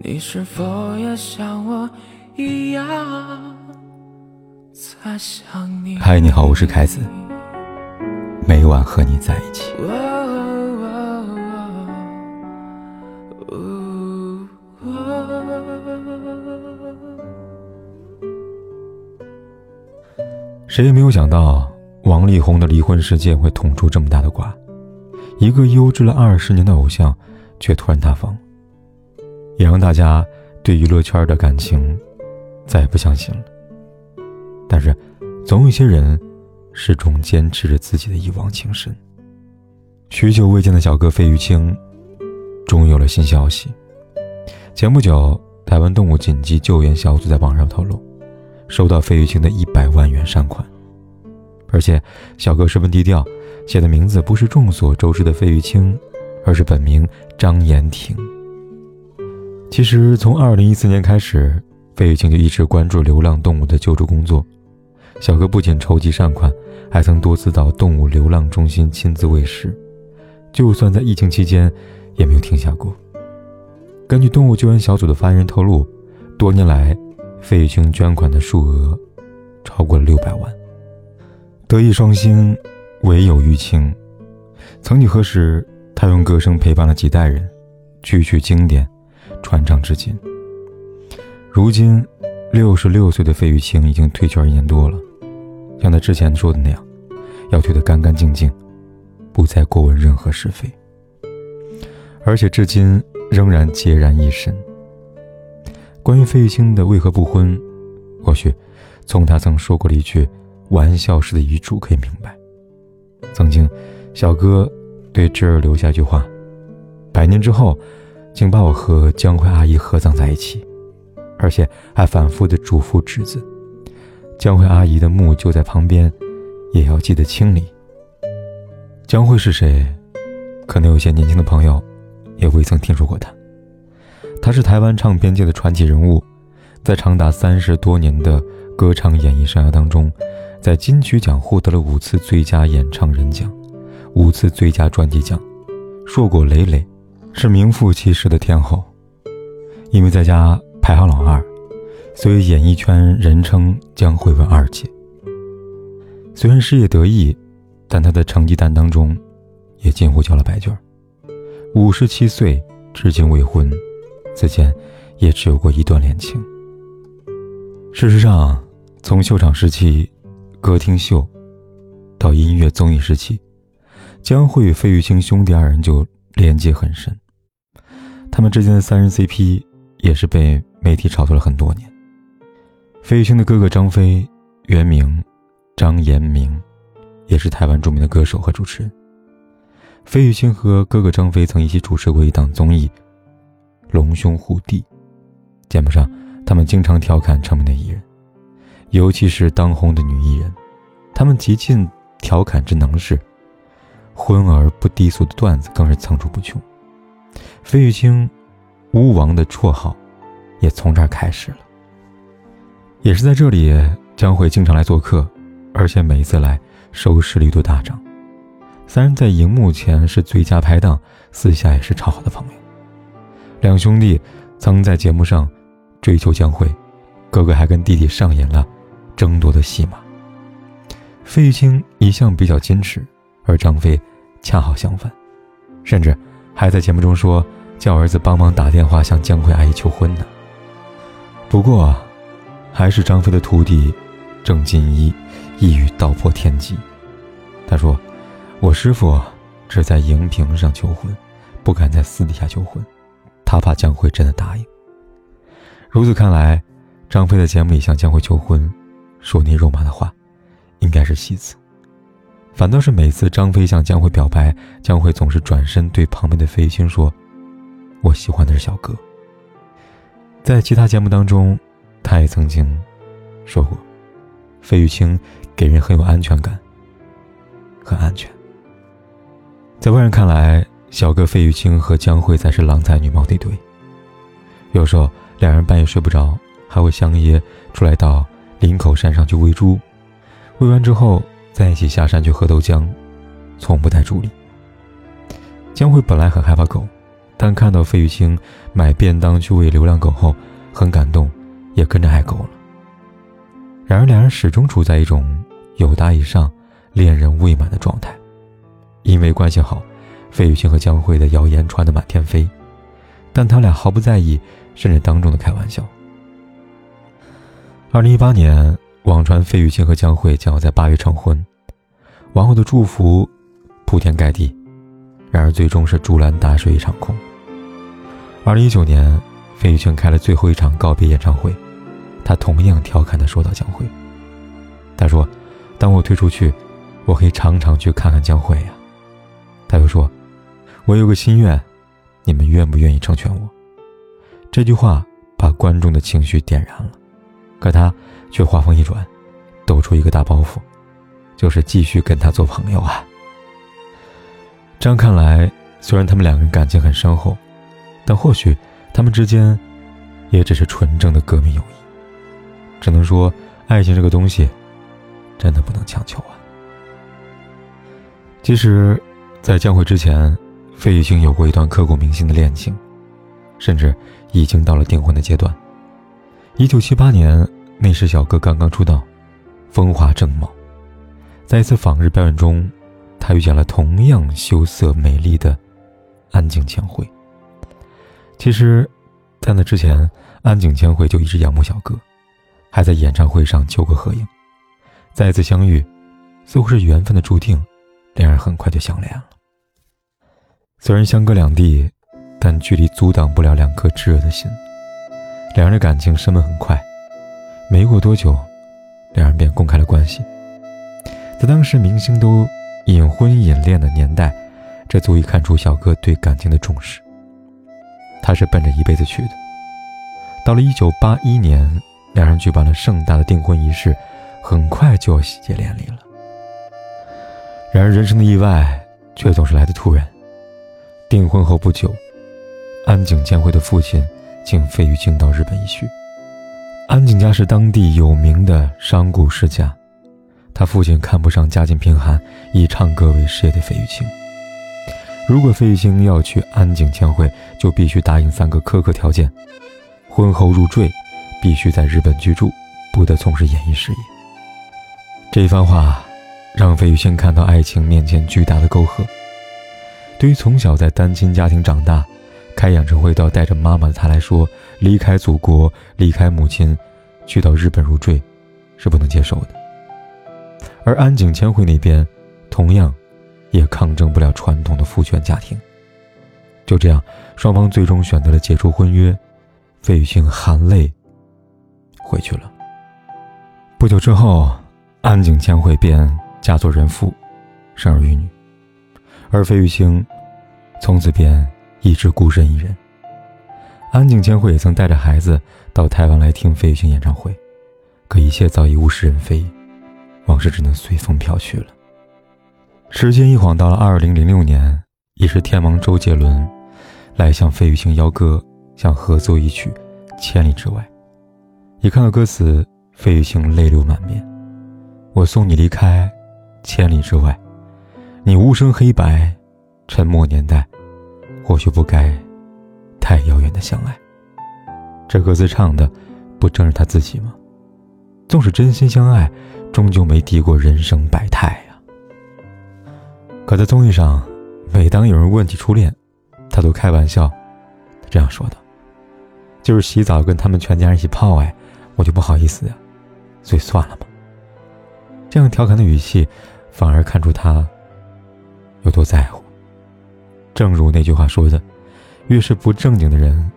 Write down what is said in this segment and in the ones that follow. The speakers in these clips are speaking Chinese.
你是否也像我一样在想你？嗨，你好，我是凯子，每晚和你在一起。谁也没有想到，王力宏的离婚事件会捅出这么大的瓜。一个优质了二十年的偶像，却突然塌房，也让大家对娱乐圈的感情再也不相信了。但是，总有些人始终坚持着自己的一往情深。许久未见的小哥费玉清，终于有了新消息。前不久，台湾动物紧急救援小组在网上透露，收到费玉清的一百万元善款，而且小哥十分低调。写的名字不是众所周知的费玉清，而是本名张延廷。其实从二零一四年开始，费玉清就一直关注流浪动物的救助工作。小哥不仅筹集善款，还曾多次到动物流浪中心亲自喂食，就算在疫情期间，也没有停下过。根据动物救援小组的发言人透露，多年来，费玉清捐款的数额超过了六百万。德艺双馨。唯有玉清，曾几何时，他用歌声陪伴了几代人，句句经典，传唱至今。如今，六十六岁的费玉清已经退圈一年多了，像他之前说的那样，要退得干干净净，不再过问任何是非。而且至今仍然孑然一身。关于费玉清的为何不婚，或许从他曾说过的一句玩笑式的遗嘱可以明白。曾经，小哥对侄儿留下一句话：“百年之后，请把我和江慧阿姨合葬在一起。”而且还反复的嘱咐侄子：“江慧阿姨的墓就在旁边，也要记得清理。”江慧是谁？可能有些年轻的朋友也未曾听说过她。她是台湾唱片界的传奇人物，在长达三十多年的歌唱演艺生涯当中。在金曲奖获得了五次最佳演唱人奖，五次最佳专辑奖，硕果累累，是名副其实的天后。因为在家排行老二，所以演艺圈人称将会问二姐。虽然事业得意，但她的成绩单当中，也近乎交了白卷。五十七岁至今未婚，此前也只有过一段恋情。事实上，从秀场时期。歌厅秀，到音乐综艺时期，江蕙与费玉清兄弟二人就连接很深。他们之间的三人 CP 也是被媒体炒作了很多年。费玉清的哥哥张飞，原名张延明，也是台湾著名的歌手和主持人。费玉清和哥哥张飞曾一起主持过一档综艺《龙兄虎弟》，节目上他们经常调侃成名的艺人。尤其是当红的女艺人，他们极尽调侃之能事，荤而不低俗的段子更是层出不穷。费玉清“巫王”的绰号也从这儿开始了。也是在这里，将会经常来做客，而且每次来收视率都大涨。三人在荧幕前是最佳拍档，私下也是超好的朋友。两兄弟曾在节目上追求江蕙，哥哥还跟弟弟上演了。争夺的戏码。费玉清一向比较矜持，而张飞恰好相反，甚至还在节目中说叫儿子帮忙打电话向江蕙阿姨求婚呢。不过，还是张飞的徒弟郑进一一语道破天机。他说：“我师傅只在荧屏上求婚，不敢在私底下求婚，他怕江蕙真的答应。”如此看来，张飞在节目里向江蕙求婚。说那肉麻的话，应该是戏子。反倒是每次张飞向江蕙表白，江蕙总是转身对旁边的费玉清说：“我喜欢的是小哥。”在其他节目当中，他也曾经说过，费玉清给人很有安全感，很安全。在外人看来，小哥费玉清和江蕙才是郎才女貌的一对。有时候两人半夜睡不着，还会相约出来到。林口山上去喂猪，喂完之后在一起下山去喝豆浆，从不带助理。江蕙本来很害怕狗，但看到费玉清买便当去喂流浪狗后，很感动，也跟着爱狗了。然而，两人始终处在一种有达以上、恋人未满的状态。因为关系好，费玉清和江慧的谣言传得满天飞，但他俩毫不在意，甚至当众的开玩笑。二零一八年，网传费玉清和江慧将要在八月成婚，网友的祝福铺天盖地。然而，最终是竹篮打水一场空。二零一九年，费玉清开了最后一场告别演唱会，他同样调侃地说到江慧：“他说，当我退出去，我可以常常去看看江慧呀。”他又说：“我有个心愿，你们愿不愿意成全我？”这句话把观众的情绪点燃了，可他却话锋一转，抖出一个大包袱，就是继续跟他做朋友啊。这样看来，虽然他们两个人感情很深厚，但或许他们之间也只是纯正的革命友谊。只能说，爱情这个东西，真的不能强求啊。其实，在江慧之前，费玉清有过一段刻骨铭心的恋情，甚至已经到了订婚的阶段。一九七八年，那时小哥刚刚出道，风华正茂，在一次访日表演中。他遇见了同样羞涩美丽的安井千惠。其实，在那之前，安井千惠就一直仰慕小哥，还在演唱会上求过合影。再次相遇，似乎是缘分的注定，两人很快就相恋了。虽然相隔两地，但距离阻挡不了两颗炙热的心。两人的感情升温很快，没过多久，两人便公开了关系。在当时，明星都。隐婚隐恋的年代，这足以看出小哥对感情的重视。他是奔着一辈子去的。到了一九八一年，两人举办了盛大的订婚仪式，很快就要喜结连理了。然而，人生的意外却总是来的突然。订婚后不久，安井千惠的父亲请费玉清到日本一叙。安井家是当地有名的商贾世家。他父亲看不上家境贫寒、以唱歌为事业的费玉清。如果费玉清要去安井千惠，就必须答应三个苛刻条件：婚后入赘，必须在日本居住，不得从事演艺事业。这一番话，让费玉清看到爱情面前巨大的沟壑。对于从小在单亲家庭长大、开演唱会都要带着妈妈的他来说，离开祖国、离开母亲，去到日本入赘，是不能接受的。而安井千惠那边，同样，也抗争不了传统的父权家庭。就这样，双方最终选择了解除婚约，费玉清含泪回去了。不久之后，安井千惠便嫁作人妇，生儿育女，而费玉清从此便一直孤身一人。安井千惠也曾带着孩子到台湾来听费玉清演唱会，可一切早已物是人非。往事只能随风飘去了。时间一晃到了二零零六年，已是天王周杰伦来向费玉清邀歌，想合奏一曲《千里之外》。一看到歌词，费玉清泪流满面。我送你离开千里之外，你无声黑白，沉默年代，或许不该太遥远的相爱。这歌词唱的，不正是他自己吗？纵使真心相爱。终究没敌过人生百态呀。可在综艺上，每当有人问起初恋，他都开玩笑，这样说道：“就是洗澡跟他们全家人一起泡，哎，我就不好意思呀，所以算了吧。”这样调侃的语气，反而看出他有多在乎。正如那句话说的：“越是不正经的人，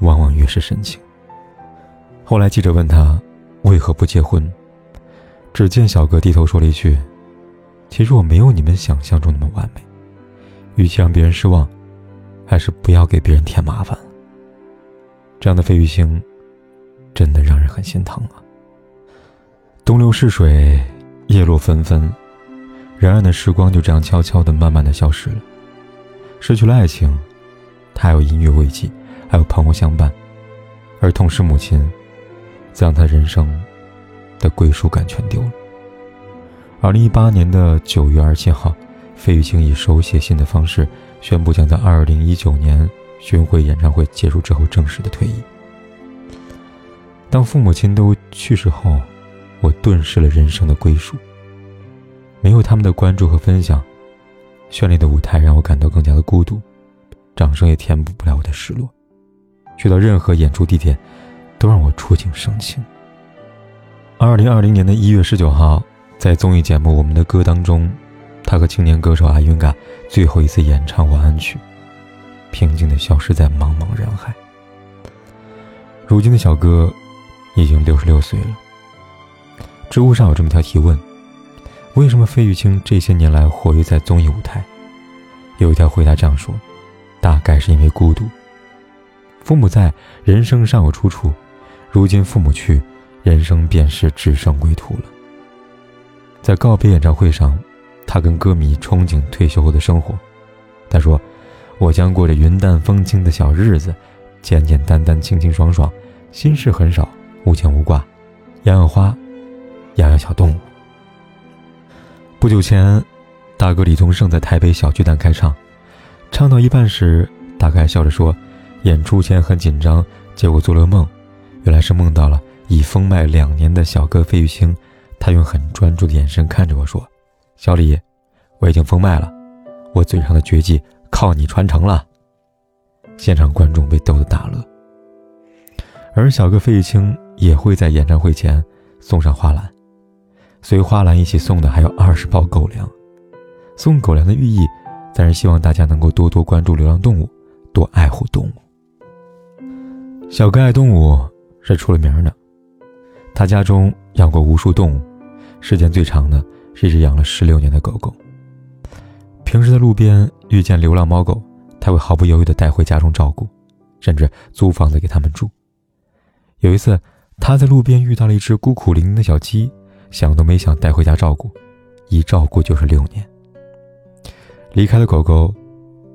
往往越是深情。”后来记者问他为何不结婚？只见小哥低头说了一句：“其实我没有你们想象中那么完美，与其让别人失望，还是不要给别人添麻烦。”这样的费玉清，真的让人很心疼啊。东流逝水，叶落纷纷，冉冉的时光就这样悄悄的、慢慢的消失了。失去了爱情，他还有音乐慰藉，还有朋友相伴，而同时母亲，则让他人生。的归属感全丢了。二零一八年的九月二十七号，费玉清以手写信的方式宣布将在二零一九年巡回演唱会结束之后正式的退役。当父母亲都去世后，我顿失了人生的归属。没有他们的关注和分享，绚丽的舞台让我感到更加的孤独，掌声也填补不了我的失落。去到任何演出地点，都让我触景生情。二零二零年的一月十九号，在综艺节目《我们的歌》当中，他和青年歌手阿云嘎最后一次演唱《晚安曲》，平静的消失在茫茫人海。如今的小哥已经六十六岁了。知乎上有这么条提问：为什么费玉清这些年来活跃在综艺舞台？有一条回答这样说：大概是因为孤独。父母在，人生尚有出处；如今父母去，人生便是只剩归途了。在告别演唱会上，他跟歌迷憧憬退休后的生活。他说：“我将过着云淡风轻的小日子，简简单单、清清爽爽，心事很少，无牵无挂，养养花，养养小动物。”不久前，大哥李宗盛在台北小巨蛋开唱，唱到一半时，大哥还笑着说。演出前很紧张，结果做了梦，原来是梦到了已封麦两年的小哥费玉清。他用很专注的眼神看着我说：“小李，我已经封麦了，我嘴上的绝技靠你传承了。”现场观众被逗得大乐。而小哥费玉清也会在演唱会前送上花篮，随花篮一起送的还有二十包狗粮。送狗粮的寓意，自然希望大家能够多多关注流浪动物，多爱护动物。小哥爱动物是出了名的，他家中养过无数动物，时间最长的是一只养了十六年的狗狗。平时在路边遇见流浪猫狗，他会毫不犹豫地带回家中照顾，甚至租房子给他们住。有一次，他在路边遇到了一只孤苦伶仃的小鸡，想都没想带回家照顾，一照顾就是六年。离开了狗狗，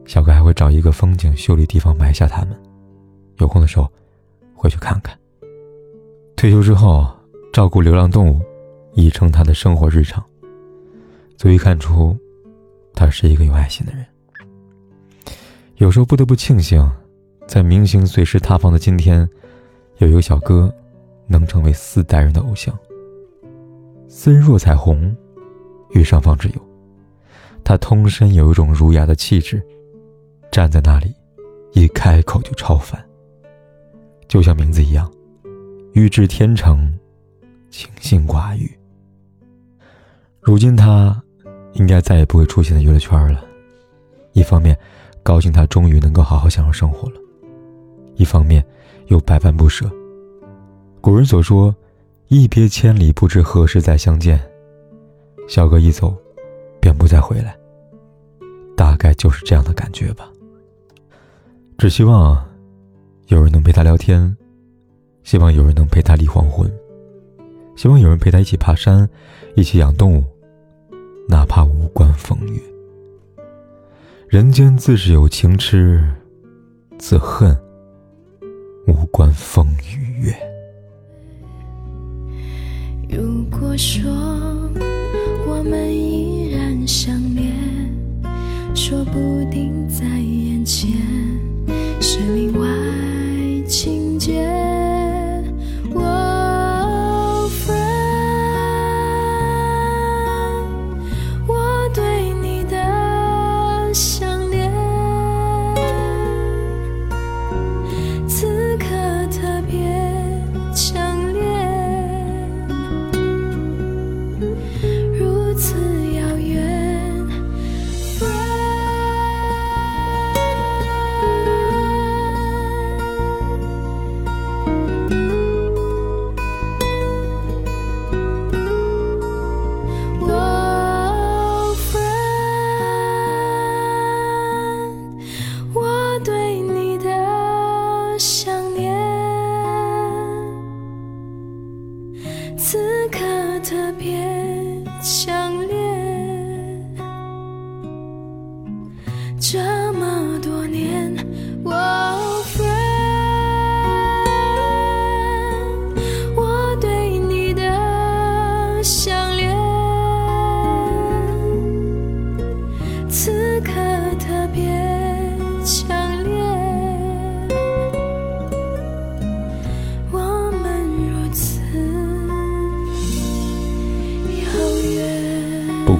小哥还会找一个风景秀丽地方埋下它们，有空的时候。回去看看。退休之后，照顾流浪动物已成他的生活日常，足以看出，他是一个有爱心的人。有时候不得不庆幸，在明星随时塌房的今天，有一个小哥，能成为四代人的偶像。斯人若彩虹，遇上方之友，他通身有一种儒雅的气质，站在那里，一开口就超凡。就像名字一样，欲治天成，清心寡欲。如今他应该再也不会出现在娱乐圈了。一方面，高兴他终于能够好好享受生活了；一方面，又百般不舍。古人所说：“一别千里，不知何时再相见。”小哥一走，便不再回来。大概就是这样的感觉吧。只希望。有人能陪他聊天，希望有人能陪他立黄昏，希望有人陪他一起爬山，一起养动物，哪怕无关风月。人间自是有情痴，自恨无关风与月。如果说我们依然相恋，说不定在眼前，是另外。情